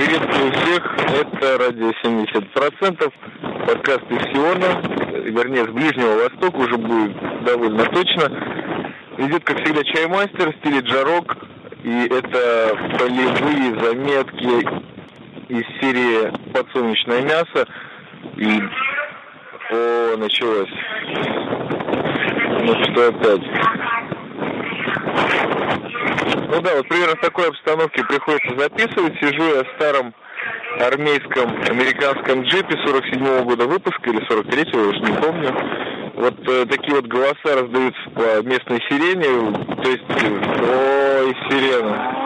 Приветствую всех. Это радио 70%. Подкаст из Сиона, вернее, с Ближнего Востока уже будет довольно точно. Идет, как всегда, чаймастер в стиле джарок. И это полевые заметки из серии «Подсолнечное мясо». И... О, началось. Ну что опять? Ну да, вот примерно в такой обстановке приходится записывать. Сижу я в старом армейском американском джипе 47-го года выпуска или 43-го, уже не помню. Вот э, такие вот голоса раздаются по местной сирене, то есть, ой, сирена.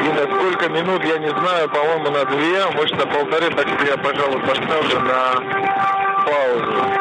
И на сколько минут, я не знаю, по-моему, на две, а может на полторы, так что я, пожалуй, поставлю на паузу.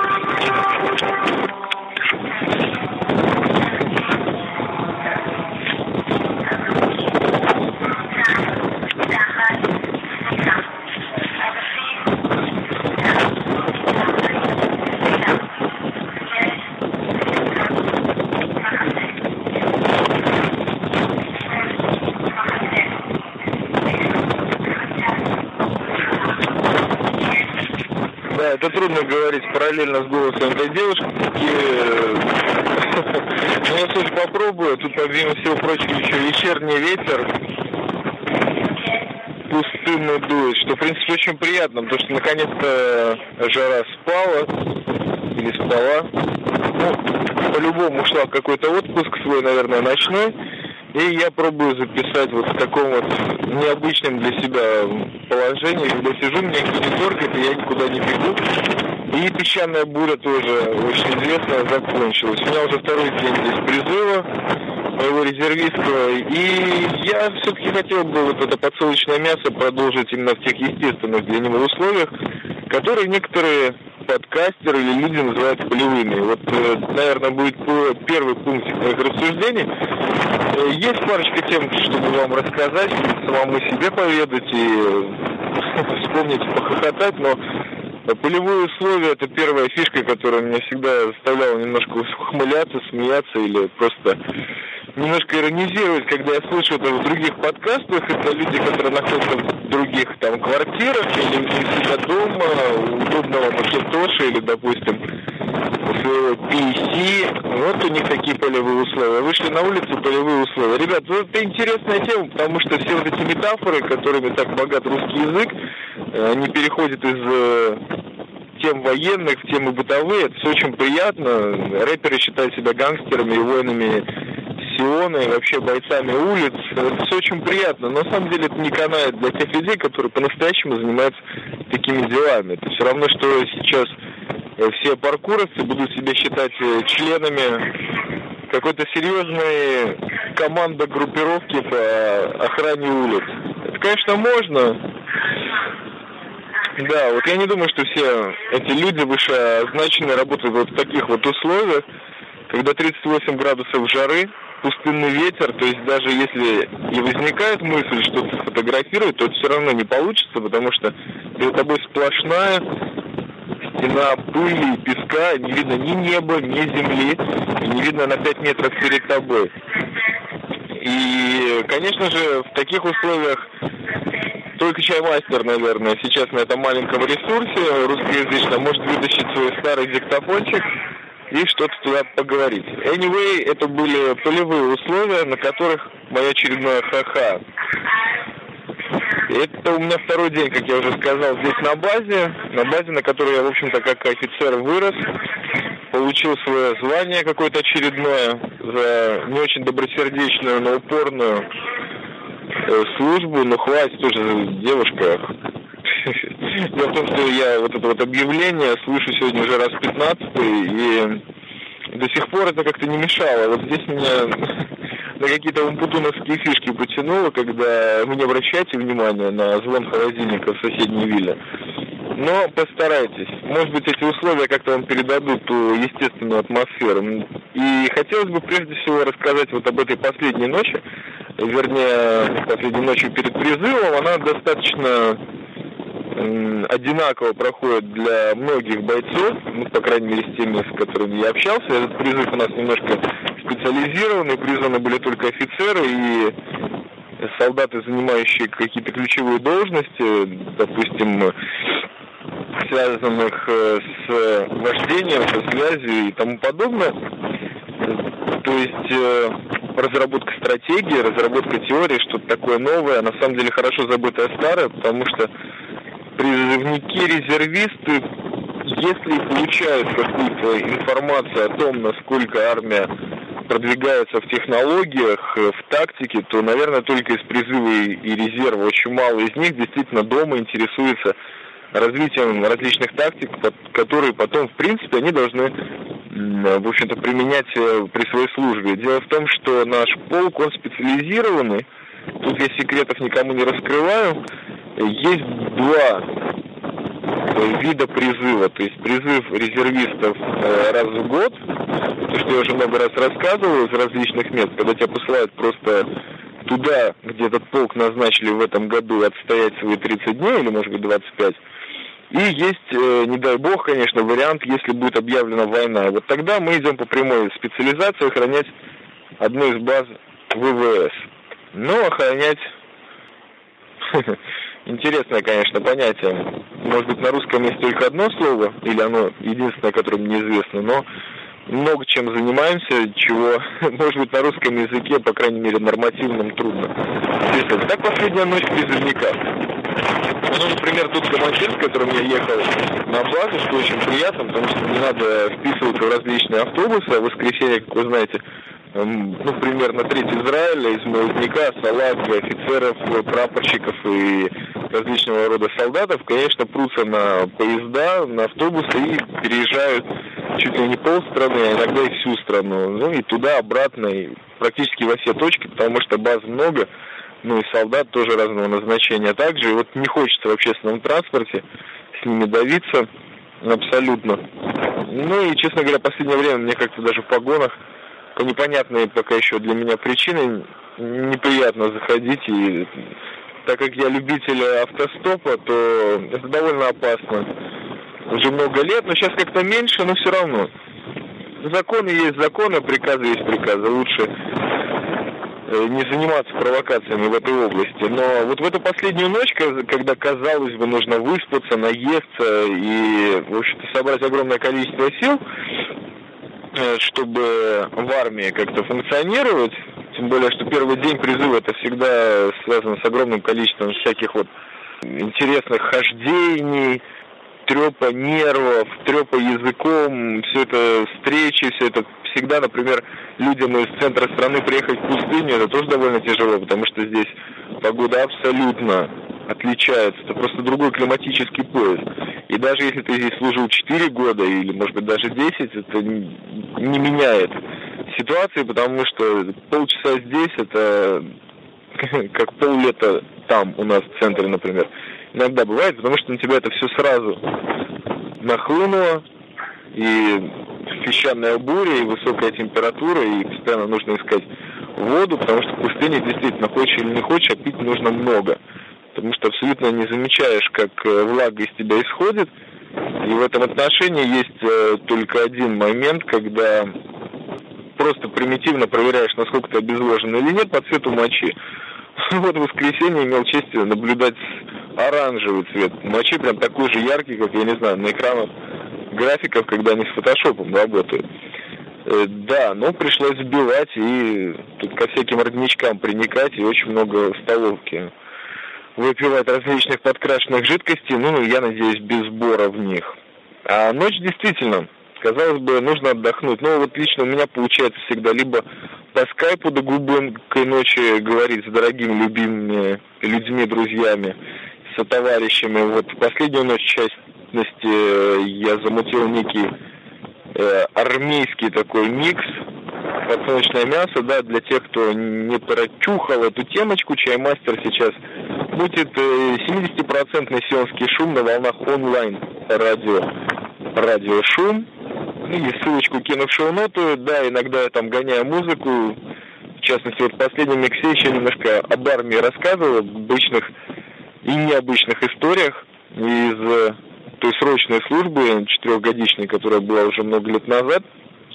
Параллельно с голосом этой девушки. И, ну, я все попробую. Тут, помимо всего прочего, еще вечерний ветер пустынный дует, что, в принципе, очень приятно, потому что, наконец-то, жара спала или спала. Ну, по-любому ушла в какой-то отпуск свой, наверное, ночной. И я пробую записать вот в таком вот необычном для себя положении, когда сижу, меня никто не торкает, и я никуда не бегу. И песчаная буря тоже очень известная закончилась. У меня уже второй день здесь призыва моего резервистского. И я все-таки хотел бы вот это подсолнечное мясо продолжить именно в тех естественных для него условиях, которые некоторые подкастеры или люди называют полевыми. Вот, э, наверное, будет первый пункт моих рассуждений. Э, есть парочка тем, чтобы вам рассказать, самому себе поведать и вспомнить, похохотать, но Полевые условия – это первая фишка, которая меня всегда заставляла немножко ухмыляться, смеяться или просто немножко иронизировать, когда я слышу это в других подкастах. Это люди, которые находятся в других там квартирах или у себя дома, у удобного макинтоша или, допустим, своего PC. Вот у них такие полевые условия. Вышли на улицу, полевые условия. Ребят, вот это интересная тема, потому что все вот эти метафоры, которыми так богат русский язык, они переходят из э, тем военных в темы бытовые. Это все очень приятно. Рэперы считают себя гангстерами и воинами Сиона и вообще бойцами улиц. Это все очень приятно. Но на самом деле это не канает для тех людей, которые по-настоящему занимаются такими делами. Это все равно, что сейчас э, все паркуровцы будут себя считать э, членами какой-то серьезной команды группировки по охране улиц. Это, конечно, можно. Да, вот я не думаю, что все эти люди вышеозначенные работают вот в таких вот условиях, когда 38 градусов жары, пустынный ветер, то есть даже если и возникает мысль что-то сфотографировать, то это все равно не получится, потому что перед тобой сплошная стена пыли и песка, не видно ни неба, ни земли, и не видно на 5 метров перед тобой. И, конечно же, в таких условиях только чаймастер, наверное, сейчас на этом маленьком ресурсе русскоязычном может вытащить свой старый диктофончик и что-то туда поговорить. Anyway, это были полевые условия, на которых мое очередное ха-ха. Это у меня второй день, как я уже сказал, здесь на базе, на базе, на которой я, в общем-то, как офицер вырос, получил свое звание какое-то очередное за не очень добросердечную, но упорную службу, но хватит уже, девушка, Дело в том, что я вот это вот объявление слышу сегодня уже раз 15 и до сих пор это как-то не мешало. Вот здесь меня на какие-то умпутуновские фишки потянуло, когда вы не обращайте внимания на звон холодильника в соседней вилле. Но постарайтесь. Может быть, эти условия как-то вам передадут ту естественную атмосферу. И хотелось бы прежде всего рассказать вот об этой последней ночи, вернее, последней ночью перед призывом. Она достаточно одинаково проходит для многих бойцов, ну, по крайней мере, с теми, с которыми я общался. Этот призыв у нас немножко специализированные, призваны были только офицеры и солдаты, занимающие какие-то ключевые должности, допустим, связанных э, с вождением, со связью и тому подобное. То есть э, разработка стратегии, разработка теории, что-то такое новое, на самом деле хорошо забытое старое, потому что призывники, резервисты, если получают какую-то информацию о том, насколько армия продвигается в технологиях, э, в тактике, то, наверное, только из призыва и резерва. Очень мало из них действительно дома интересуется развитием различных тактик, которые потом, в принципе, они должны, в общем-то, применять э, при своей службе. Дело в том, что наш полк, он специализированный, тут я секретов никому не раскрываю, есть два вида призыва, то есть призыв резервистов э, раз в год, то, что я уже много раз рассказывал из различных мест, когда тебя посылают просто туда, где этот полк назначили в этом году отстоять свои 30 дней, или может быть 25, и есть, э, не дай бог, конечно, вариант, если будет объявлена война. Вот тогда мы идем по прямой специализации охранять одну из баз ВВС. Но охранять интересное, конечно, понятие. Может быть, на русском есть только одно слово, или оно единственное, которое мне известно, но много чем занимаемся, чего, может быть, на русском языке, по крайней мере, нормативном трудно. Так последняя ночь призывника. Ну, например, тут командир, с которым я ехал на базу, что очень приятно, потому что не надо вписываться в различные автобусы, а в воскресенье, как вы знаете, ну, примерно треть Израиля, из молодняка, салага, офицеров, прапорщиков и различного рода солдатов, конечно, прутся на поезда, на автобусы и переезжают чуть ли не полстраны, а иногда и всю страну. Ну и туда, обратно, и практически во все точки, потому что баз много, ну и солдат тоже разного назначения также. И вот не хочется в общественном транспорте с ними давиться абсолютно. Ну и, честно говоря, в последнее время мне как-то даже в погонах по непонятной пока еще для меня причине неприятно заходить. И так как я любитель автостопа, то это довольно опасно. Уже много лет, но сейчас как-то меньше, но все равно. Законы есть законы, приказы есть приказы. Лучше не заниматься провокациями в этой области. Но вот в эту последнюю ночь, когда, казалось бы, нужно выспаться, наесться и, в общем-то, собрать огромное количество сил, э, чтобы в армии как-то функционировать, тем более, что первый день призыва это всегда связано с огромным количеством всяких вот интересных хождений, трепа нервов, трепа языком, все это встречи, все это всегда, например, людям из центра страны приехать в пустыню, это тоже довольно тяжело, потому что здесь погода абсолютно отличается. Это просто другой климатический пояс. И даже если ты здесь служил 4 года или, может быть, даже 10, это не меняет ситуации, потому что полчаса здесь это как поллета там у нас в центре, например. Иногда бывает, потому что на тебя это все сразу нахлынуло, и песчаная буря, и высокая температура, и постоянно нужно искать воду, потому что в пустыне действительно, хочешь или не хочешь, а пить нужно много. Потому что абсолютно не замечаешь, как э, влага из тебя исходит. И в этом отношении есть э, только один момент, когда просто примитивно проверяешь, насколько ты обезвожен или нет по цвету мочи. Вот в воскресенье имел честь наблюдать оранжевый цвет мочи, прям такой же яркий, как, я не знаю, на экранах графиков, когда они с фотошопом работают. Э, да, но пришлось сбивать и тут ко всяким родничкам приникать, и очень много столовки выпивать различных подкрашенных жидкостей, ну, я надеюсь, без сбора в них. А ночь действительно, казалось бы, нужно отдохнуть. Но вот лично у меня получается всегда либо по скайпу до глубокой ночи говорить с дорогими, любимыми людьми, друзьями, со товарищами. Вот последнюю ночь часть частности, э, я замутил некий э, армейский такой микс. Подсолнечное мясо, да, для тех, кто не прочухал эту темочку, чаймастер сейчас будет э, 70% сионский шум на волнах онлайн радио, радио шум. И ссылочку кину в шоу-ноту, да, иногда я там гоняю музыку, в частности, вот в последнем миксе еще немножко об армии рассказывал, об обычных и необычных историях из той срочной службы четырехгодичной, которая была уже много лет назад,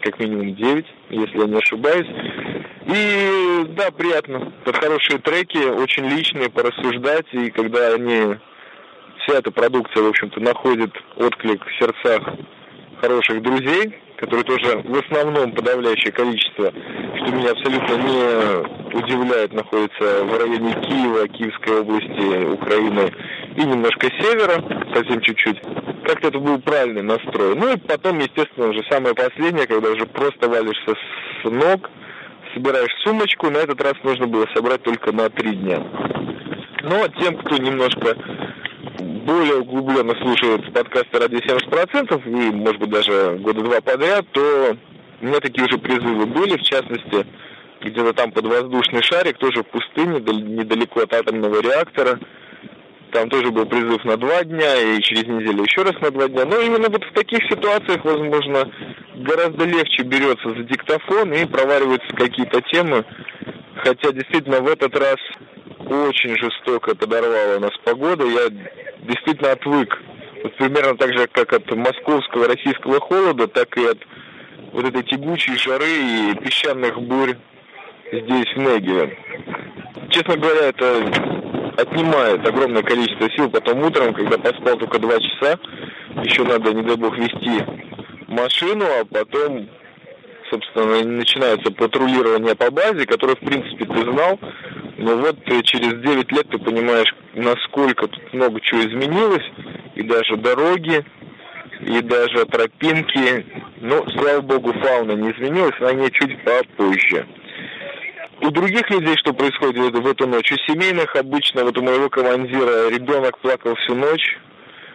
как минимум 9, если я не ошибаюсь. И да, приятно. Это хорошие треки, очень личные, порассуждать, и когда они, вся эта продукция, в общем-то, находит отклик в сердцах хороших друзей, которые тоже в основном подавляющее количество, что меня абсолютно не удивляет, находится в районе Киева, Киевской области, Украины и немножко севера, совсем чуть-чуть. Как-то это был правильный настрой. Ну и потом, естественно, уже самое последнее, когда уже просто валишься с ног, собираешь сумочку, на этот раз нужно было собрать только на три дня. Но тем, кто немножко более углубленно слушают подкасты «Ради 70%», и, может быть, даже года два подряд, то у меня такие уже призывы были, в частности, где-то там под воздушный шарик, тоже в пустыне, недалеко от атомного реактора. Там тоже был призыв на два дня, и через неделю еще раз на два дня. Но именно вот в таких ситуациях, возможно, гораздо легче берется за диктофон и провариваются какие-то темы. Хотя действительно в этот раз очень жестоко подорвала нас погода. Я действительно отвык. Вот примерно так же, как от московского российского холода, так и от вот этой тягучей жары и песчаных бурь здесь, в Негеве. Честно говоря, это отнимает огромное количество сил потом утром, когда поспал только два часа. Еще надо, не дай бог, вести машину, а потом собственно, начинается патрулирование по базе, которое, в принципе, ты знал, но вот через 9 лет ты понимаешь, насколько тут много чего изменилось, и даже дороги, и даже тропинки. Но, слава богу, фауна не изменилась, она не чуть попозже. У других людей что происходит в эту ночь? У семейных обычно, вот у моего командира ребенок плакал всю ночь,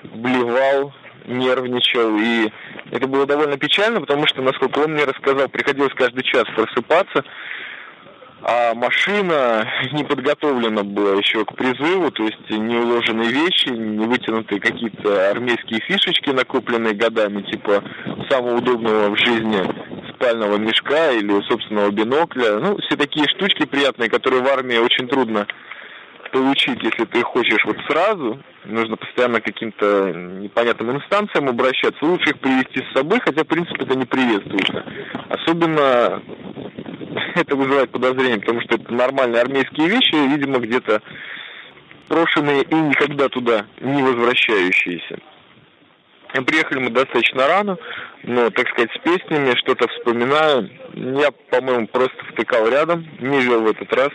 блевал, нервничал, и это было довольно печально, потому что, насколько он мне рассказал, приходилось каждый час просыпаться, а машина не подготовлена была еще к призыву, то есть не уложенные вещи, не вытянутые какие-то армейские фишечки, накопленные годами, типа самого удобного в жизни спального мешка или собственного бинокля. Ну, все такие штучки приятные, которые в армии очень трудно получить, если ты хочешь вот сразу, нужно постоянно к каким-то непонятным инстанциям обращаться, лучше их привести с собой, хотя, в принципе, это не приветствуется. Особенно это вызывает подозрение, потому что это нормальные армейские вещи, видимо, где-то брошенные и никогда туда не возвращающиеся. Приехали мы достаточно рано, но, так сказать, с песнями что-то вспоминаю. Я, по-моему, просто втыкал рядом, не вел в этот раз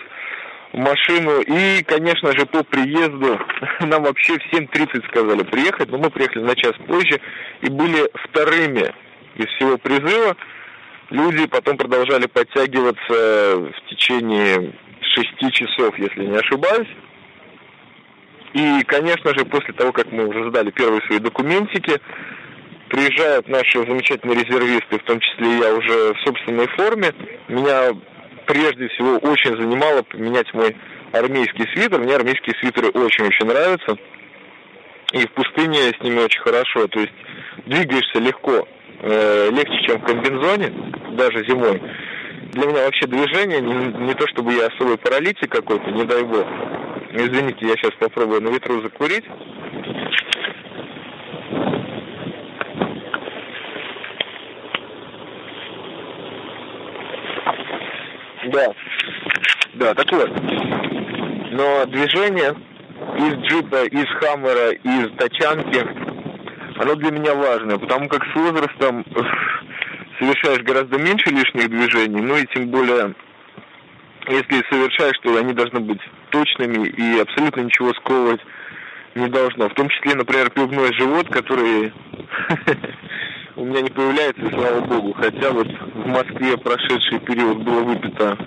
машину. И, конечно же, по приезду нам вообще в 7.30 сказали приехать, но мы приехали на час позже и были вторыми из всего призыва. Люди потом продолжали подтягиваться в течение шести часов, если не ошибаюсь. И, конечно же, после того, как мы уже сдали первые свои документики, приезжают наши замечательные резервисты, в том числе я уже в собственной форме. Меня прежде всего очень занимало поменять мой армейский свитер. Мне армейские свитеры очень-очень нравятся. И в пустыне с ними очень хорошо. То есть двигаешься легко э, легче, чем в комбинзоне, даже зимой. Для меня вообще движение не, не то чтобы я особый паралитик какой-то, не дай бог. Извините, я сейчас попробую на ветру закурить. Да, да, так вот. Но движение из джипа, из хаммера, из тачанки оно для меня важно, потому как с возрастом совершаешь гораздо меньше лишних движений, ну и тем более, если совершаешь, то они должны быть точными и абсолютно ничего сковывать не должно. В том числе, например, пивной живот, который у меня не появляется, слава богу. Хотя вот в Москве прошедший период было выпито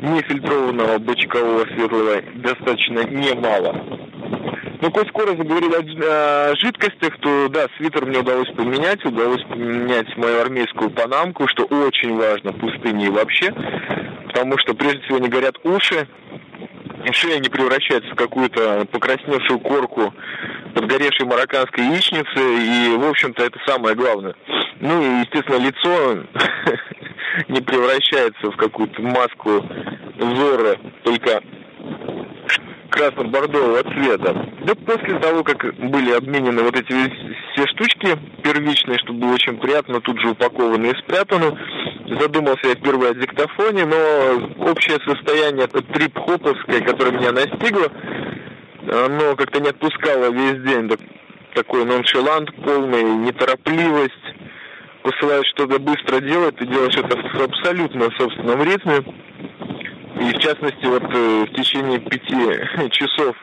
нефильтрованного бочкового светлого достаточно немало. Ну, коль скоро заговорили о, о жидкостях, то да, свитер мне удалось поменять, удалось поменять мою армейскую панамку, что очень важно в пустыне и вообще, потому что прежде всего не горят уши, и шея не превращается в какую-то покрасневшую корку подгоревшей марокканской яичницы, и, в общем-то, это самое главное. Ну и, естественно, лицо не превращается в какую-то маску взора, только красно-бордового цвета. Да после того, как были обменены вот эти все штучки первичные, что было очень приятно, тут же упакованы и спрятаны, задумался я впервые о диктофоне, но общее состояние трип-хоповское, которое меня настигло, оно как-то не отпускало весь день. Такой ноншалант, полный неторопливость, посылаешь что-то быстро делать, ты делаешь это в абсолютно собственном ритме. И в частности, вот э, в течение пяти часов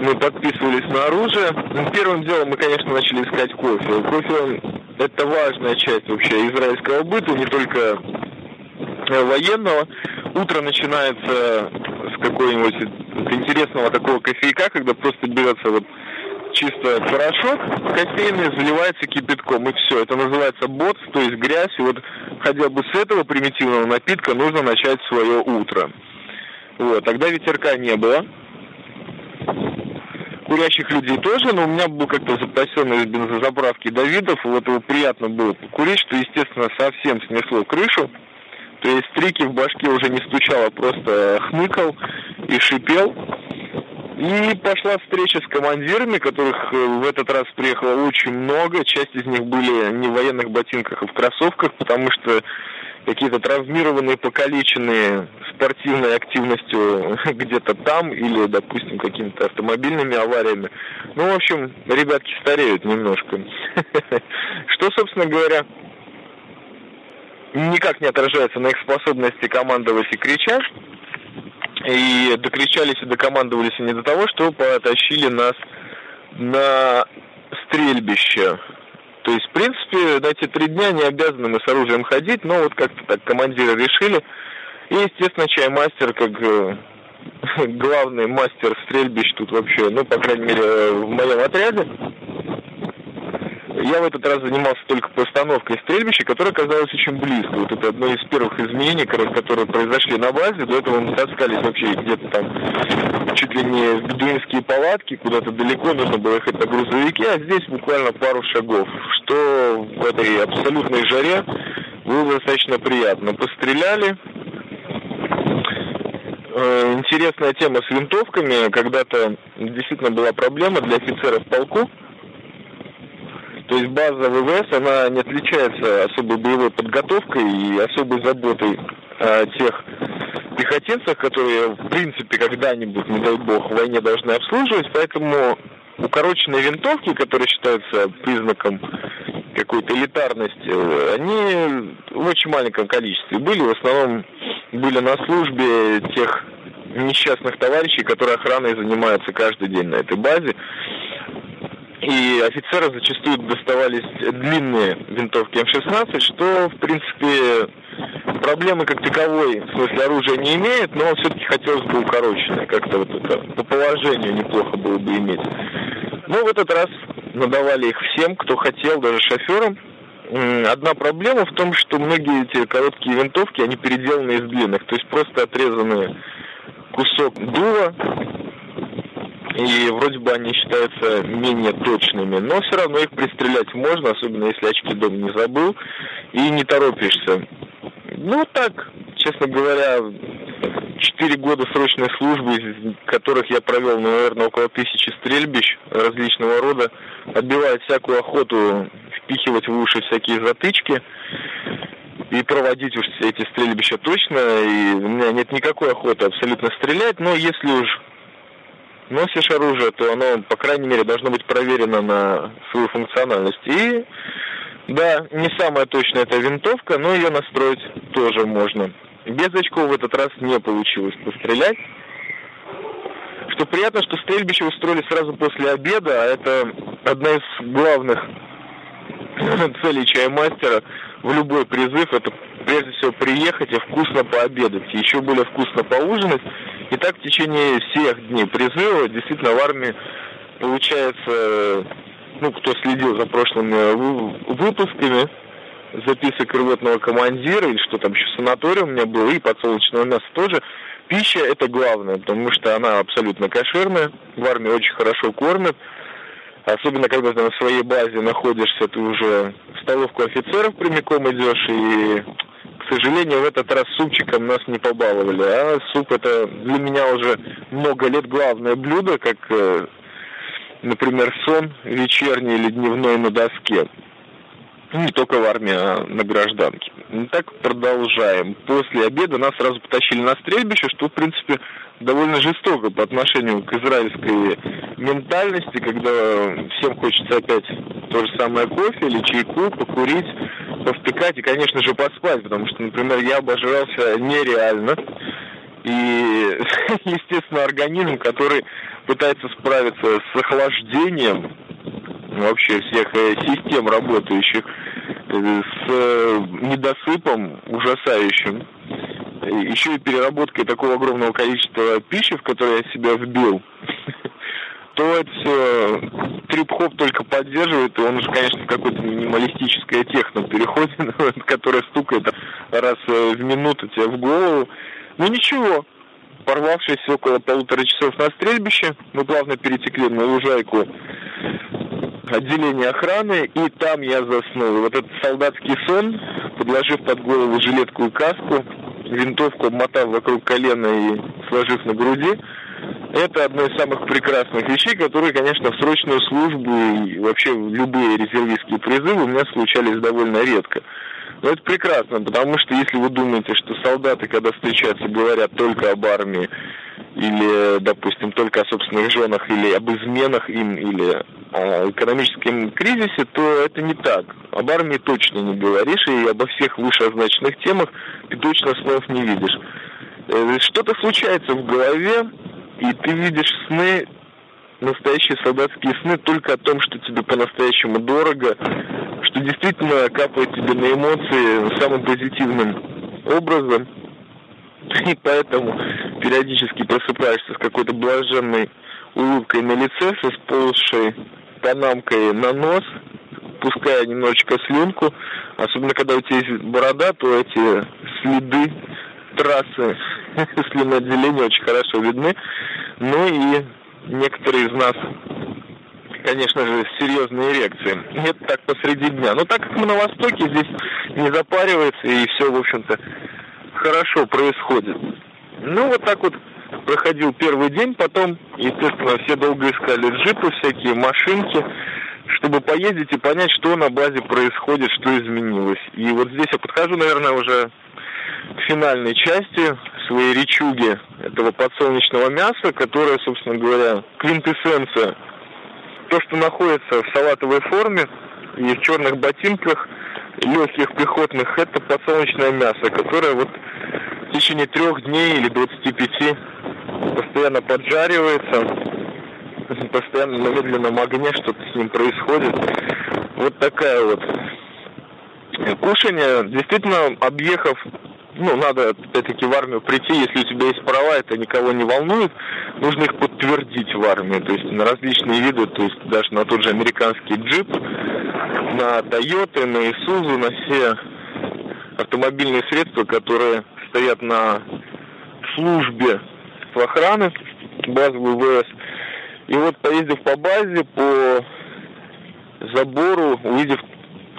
мы подписывались на оружие. Ну, первым делом мы, конечно, начали искать кофе. Кофе, это важная часть вообще израильского быта, не только э, военного. Утро начинается с какого-нибудь интересного такого кофейка, когда просто берется вот чисто порошок кофейный, заливается кипятком, и все. Это называется бот, то есть грязь. И вот хотя бы с этого примитивного напитка нужно начать свое утро. Вот, тогда ветерка не было. Курящих людей тоже, но у меня был как-то запасенный из бензозаправки Давидов, вот его приятно было покурить, что, естественно, совсем снесло крышу. То есть стрики в башке уже не стучало, просто хмыкал и шипел. И пошла встреча с командирами, которых э, в этот раз приехало очень много. Часть из них были не в военных ботинках, а в кроссовках, потому что какие-то травмированные, покалеченные спортивной активностью где-то там или, допустим, какими-то автомобильными авариями. Ну, в общем, ребятки стареют немножко. Что, собственно говоря, никак не отражается на их способности командовать и кричать. И докричались и докомандовались не до того, что потащили нас на стрельбище. То есть, в принципе, на эти три дня не обязаны мы с оружием ходить, но вот как-то так командиры решили. И, естественно, чаймастер, как э, главный мастер стрельбищ тут вообще, ну, по крайней мере, в моем отряде, я в этот раз занимался только постановкой стрельбища, которая оказалась очень близко. Вот это одно из первых изменений, которые произошли на базе. До этого мы таскались вообще где-то там чуть ли не в бедуинские палатки, куда-то далеко, нужно было ехать на грузовике, а здесь буквально пару шагов, что в этой абсолютной жаре было достаточно приятно. Постреляли, э, интересная тема с винтовками. Когда-то действительно была проблема для офицеров полку. То есть база ВВС, она не отличается особой боевой подготовкой и особой заботой о тех пехотинцах, которые, в принципе, когда-нибудь, не дай бог, в войне должны обслуживать, поэтому укороченные винтовки, которые считаются признаком какой-то элитарности, они в очень маленьком количестве были, в основном были на службе тех несчастных товарищей, которые охраной занимаются каждый день на этой базе. И офицерам зачастую доставались длинные винтовки М-16, что, в принципе, проблемы как таковой, в смысле оружия не имеет, но все-таки хотелось бы укороченное, как-то вот это по положению неплохо было бы иметь. Но в этот раз надавали их всем, кто хотел, даже шоферам. Одна проблема в том, что многие эти короткие винтовки, они переделаны из длинных, то есть просто отрезанные кусок дула, и вроде бы они считаются менее точными, но все равно их пристрелять можно, особенно если очки дома не забыл и не торопишься. Ну так, честно говоря, четыре года срочной службы, из которых я провел, ну, наверное, около тысячи стрельбищ различного рода, отбивает всякую охоту впихивать в уши всякие затычки и проводить уж эти стрельбища точно, и у меня нет никакой охоты абсолютно стрелять, но если уж носишь оружие, то оно, по крайней мере, должно быть проверено на свою функциональность. И да, не самая точная эта винтовка, но ее настроить тоже можно. Без очков в этот раз не получилось пострелять. Что приятно, что стрельбище устроили сразу после обеда, а это одна из главных целей чаймастера в любой призыв, это прежде всего приехать и вкусно пообедать, еще более вкусно поужинать. И так в течение всех дней призыва действительно в армии получается, ну, кто следил за прошлыми выпусками, записок рвотного командира, или что там еще санаторий у меня был, и подсолнечного мяса тоже, пища это главное, потому что она абсолютно кошерная, в армии очень хорошо кормят, особенно когда ты на своей базе находишься, ты уже в столовку офицеров прямиком идешь, и к сожалению, в этот раз супчиком нас не побаловали. А суп это для меня уже много лет главное блюдо, как, э, например, сон вечерний или дневной на доске. Не только в армии, а на гражданке. Ну, так продолжаем. После обеда нас сразу потащили на стрельбище, что, в принципе, довольно жестоко по отношению к израильской ментальности, когда всем хочется опять то же самое кофе или чайку, покурить, повтыкать и, конечно же, поспать, потому что, например, я обожрался нереально. И, естественно, организм, который пытается справиться с охлаждением вообще всех э, систем работающих, с э, недосыпом ужасающим, еще и переработкой такого огромного количества пищи, в которое я себя вбил, то это все трип-хоп только поддерживает, и он уже, конечно, в какое-то минималистическое техно переходит, которое стукает раз в минуту тебе в голову. Ну ничего, порвавшись около полутора часов на стрельбище, мы плавно перетекли на лужайку отделения охраны, и там я заснул. Вот этот солдатский сон, подложив под голову жилетку и каску, винтовку обмотав вокруг колена и сложив на груди, это одно из самых прекрасных вещей, которые, конечно, в срочную службу и вообще любые резервистские призывы у меня случались довольно редко. Но это прекрасно, потому что если вы думаете, что солдаты, когда встречаются, говорят только об армии, или, допустим, только о собственных женах, или об изменах им, или о экономическом кризисе, то это не так. Об армии точно не говоришь, и обо всех вышеозначенных темах ты точно снов не видишь. Э, что-то случается в голове, и ты видишь сны, настоящие солдатские сны только о том, что тебе по-настоящему дорого, что действительно капает тебе на эмоции самым позитивным образом. И поэтому периодически просыпаешься с какой-то блаженной улыбкой на лице, со сползшей панамкой на нос, пуская немножечко слюнку. Особенно, когда у тебя есть борода, то эти следы трассы слюноотделения очень хорошо видны. Ну и некоторые из нас, конечно же, серьезные эрекции. Это так посреди дня. Но так как мы на Востоке, здесь не запаривается и все, в общем-то, хорошо происходит. Ну, вот так вот проходил первый день, потом, естественно, все долго искали джипы, всякие машинки, чтобы поездить и понять, что на базе происходит, что изменилось. И вот здесь я подхожу, наверное, уже к финальной части своей речуги этого подсолнечного мяса, которое, собственно говоря, квинтэссенция. То, что находится в салатовой форме и в черных ботинках, легких пехотных, это подсолнечное мясо, которое вот в течение трех дней или 25 постоянно поджаривается, постоянно на медленном огне что-то с ним происходит. Вот такая вот кушание. Действительно, объехав ну, надо опять-таки в армию прийти, если у тебя есть права, это никого не волнует, нужно их подтвердить в армии, то есть на различные виды, то есть даже на тот же американский джип, на Toyota, на Isuzu, на все автомобильные средства, которые стоят на службе в охраны базы ВВС. И вот поездив по базе, по забору, увидев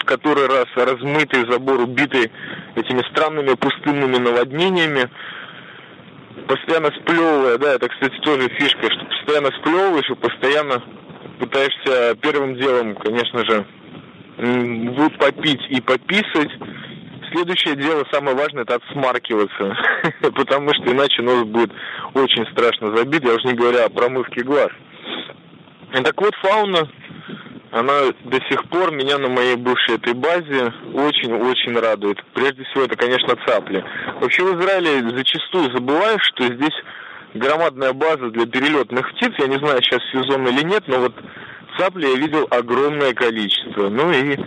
который раз размытый забор, убитый этими странными пустынными наводнениями, постоянно сплевывая, да, это, кстати, тоже фишка, что постоянно сплевываешь и постоянно пытаешься первым делом, конечно же, попить и пописать. Следующее дело, самое важное, это отсмаркиваться, потому что иначе нос будет очень страшно забит, я уже не говоря о промывке глаз. Так вот, фауна она до сих пор меня на моей бывшей этой базе очень-очень радует. Прежде всего, это, конечно, цапли. Вообще в Израиле зачастую забываешь, что здесь громадная база для перелетных птиц. Я не знаю, сейчас сезон или нет, но вот цапли я видел огромное количество. Ну и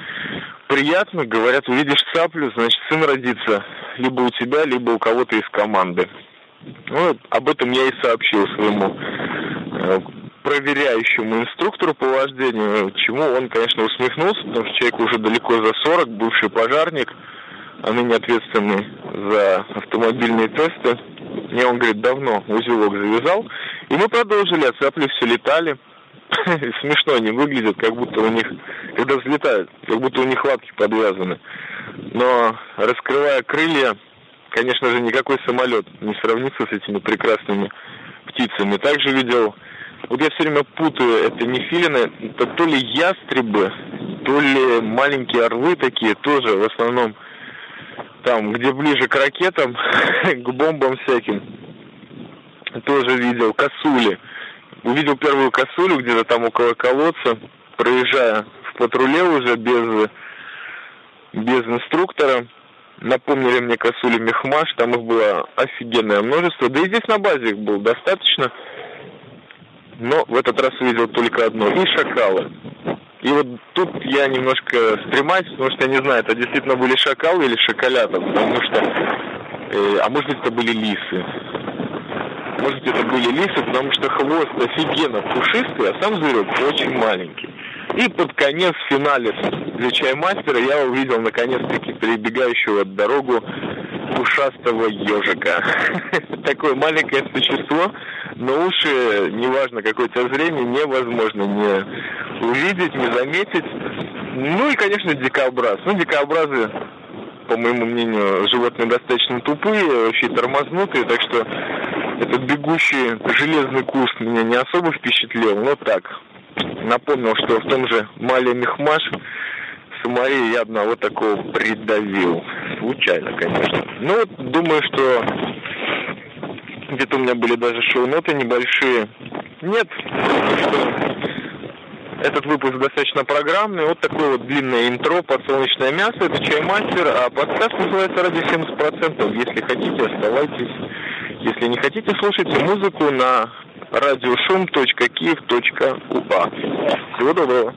приятно, говорят, увидишь цаплю, значит, сын родится либо у тебя, либо у кого-то из команды. Ну, об этом я и сообщил своему э, проверяющему инструктору по вождению, чему он, конечно, усмехнулся, потому что человек уже далеко за 40, бывший пожарник, а ныне ответственный за автомобильные тесты. Мне он, говорит, давно узелок завязал. И мы продолжили, а цапли все летали. Смешно они выглядят, как будто у них, когда взлетают, как будто у них лапки подвязаны. Но раскрывая крылья, конечно же, никакой самолет не сравнится с этими прекрасными птицами. Также видел вот я все время путаю, это не филины, это то ли ястребы, то ли маленькие орлы такие, тоже в основном там, где ближе к ракетам, к бомбам всяким, тоже видел косули. Увидел первую косулю где-то там около колодца, проезжая в патруле уже без, без инструктора. Напомнили мне косули Мехмаш, там их было офигенное множество. Да и здесь на базе их было достаточно. Но в этот раз увидел только одно. И шакалы. И вот тут я немножко стремаюсь, потому что я не знаю, это действительно были шакалы или шоколята, потому что, э, а может быть это были лисы. Может это были лисы, потому что хвост офигенно пушистый, а сам зверек очень маленький. И под конец финале для чаймастера я увидел наконец-таки перебегающего дорогу пушастого ежика. Такое маленькое существо, но уши, неважно какое у тебя зрение, невозможно не увидеть, не заметить. Ну и, конечно, дикобраз. Ну, дикобразы, по моему мнению, животные достаточно тупые, вообще тормознутые, так что этот бегущий железный куст меня не особо впечатлил, но так. Напомнил, что в том же Мале Мехмаш Самарии я одного такого придавил. Случайно, конечно. Ну вот, думаю, что где-то у меня были даже шоу-ноты небольшие. Нет, этот выпуск достаточно программный. Вот такое вот длинное интро, подсолнечное мясо. Это чаймастер, а подкаст называется «Ради 70%». Если хотите, оставайтесь. Если не хотите, слушайте музыку на радиошум.киев.уа. Всего доброго.